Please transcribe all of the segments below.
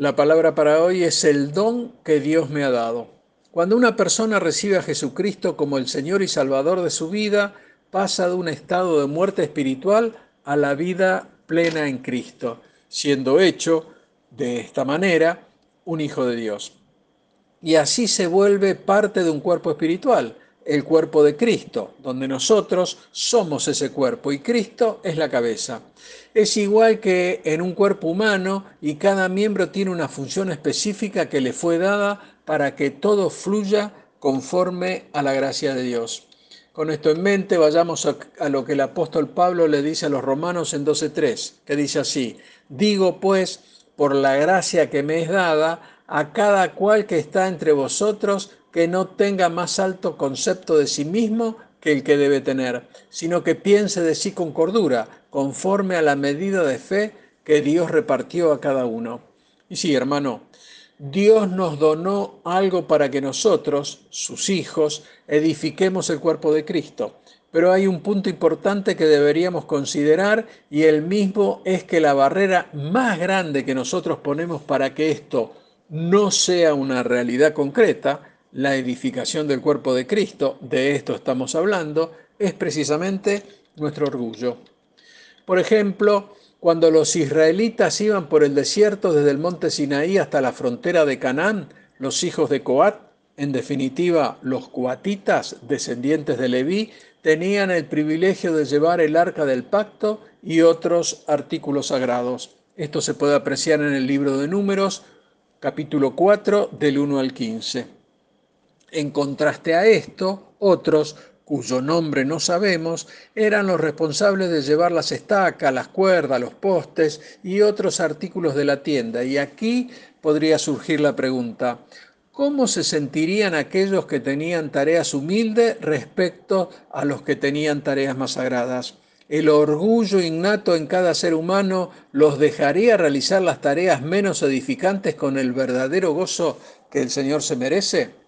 La palabra para hoy es el don que Dios me ha dado. Cuando una persona recibe a Jesucristo como el Señor y Salvador de su vida, pasa de un estado de muerte espiritual a la vida plena en Cristo, siendo hecho de esta manera un hijo de Dios. Y así se vuelve parte de un cuerpo espiritual, el cuerpo de Cristo, donde nosotros somos ese cuerpo y Cristo es la cabeza. Es igual que en un cuerpo humano y cada miembro tiene una función específica que le fue dada para que todo fluya conforme a la gracia de Dios. Con esto en mente, vayamos a, lo que el apóstol Pablo le dice a los romanos en 12.3, que dice así, digo pues, por la gracia que me es dada, a cada cual que está entre vosotros, que no tenga más alto concepto de sí mismo que el que debe tener, sino que piense de sí con cordura, conforme a la medida de fe que Dios repartió a cada uno. Y sí, hermano, Dios nos donó algo para que nosotros, sus hijos, edifiquemos el cuerpo de Cristo. Pero hay un punto importante que deberíamos considerar y el mismo es que la barrera más grande que nosotros ponemos para que esto no sea una realidad concreta la edificación del cuerpo de Cristo, de esto estamos hablando, es precisamente nuestro orgullo. Por ejemplo, cuando los israelitas iban por el desierto desde el monte Sinaí hasta la frontera de Canaán, los hijos de Coat, en definitiva los coatitas, descendientes de Leví, tenían el privilegio de llevar el arca del pacto y otros artículos sagrados. Esto se puede apreciar en el libro de Números, capítulo 4, del 1 al 15. En contraste a esto, otros, cuyo nombre no sabemos, eran los responsables de llevar las estacas, las cuerdas, los postes y otros artículos de la tienda. Y aquí podría surgir la pregunta, ¿cómo se sentirían aquellos que tenían tareas humildes respecto a los que tenían tareas más sagradas? El orgullo innato en cada ser humano los dejaría realizar las tareas menos edificantes con el verdadero gozo que el Señor se merece?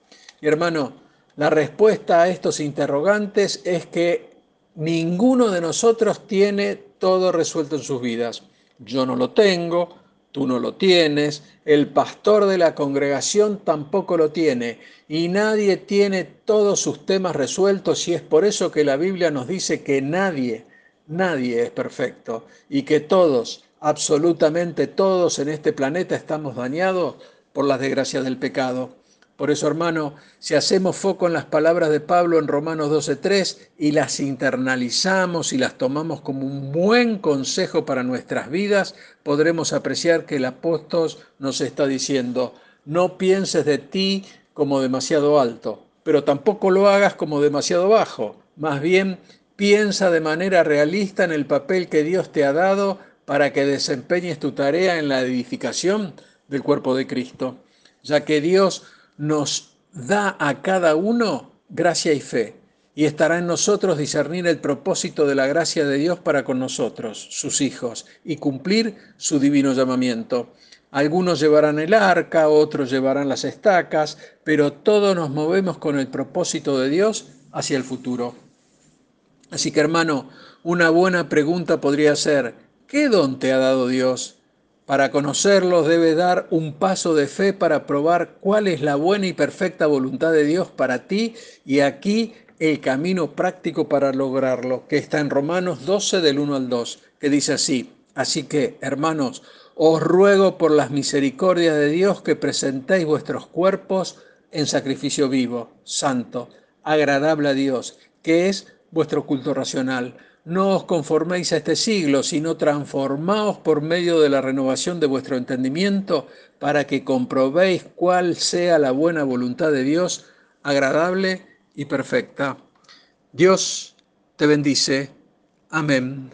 Y hermano, la respuesta a estos interrogantes es que ninguno de nosotros tiene todo resuelto en sus vidas. Yo no lo tengo, tú no lo tienes, el pastor de la congregación tampoco lo tiene y nadie tiene todos sus temas resueltos y es por eso que la Biblia nos dice que nadie, nadie es perfecto y que todos, absolutamente todos en este planeta estamos dañados por las desgracias del pecado. Por eso, hermano, si hacemos foco en las palabras de Pablo en Romanos 12.3 y las internalizamos y las tomamos como un buen consejo para nuestras vidas, podremos apreciar que el apóstol nos está diciendo, no pienses de ti como demasiado alto, pero tampoco lo hagas como demasiado bajo. Más bien, piensa de manera realista en el papel que Dios te ha dado para que desempeñes tu tarea en la edificación del cuerpo de Cristo, ya que Dios nos da a cada uno gracia y fe, y estará en nosotros discernir el propósito de la gracia de Dios para con nosotros, sus hijos, y cumplir su divino llamamiento. Algunos llevarán el arca, otros llevarán las estacas, pero todos nos movemos con el propósito de Dios hacia el futuro. Así que hermano, una buena pregunta podría ser, ¿qué don te ha dado Dios? Para conocerlos debe dar un paso de fe para probar cuál es la buena y perfecta voluntad de Dios para ti y aquí el camino práctico para lograrlo, que está en Romanos 12 del 1 al 2, que dice así, así que, hermanos, os ruego por las misericordias de Dios que presentéis vuestros cuerpos en sacrificio vivo, santo, agradable a Dios, que es vuestro culto racional no os conforméis a este siglo, sino transformaos por medio de la renovación de vuestro entendimiento, para que comprobéis cuál sea la buena voluntad de Dios, agradable y perfecta. Dios te bendice. Amén.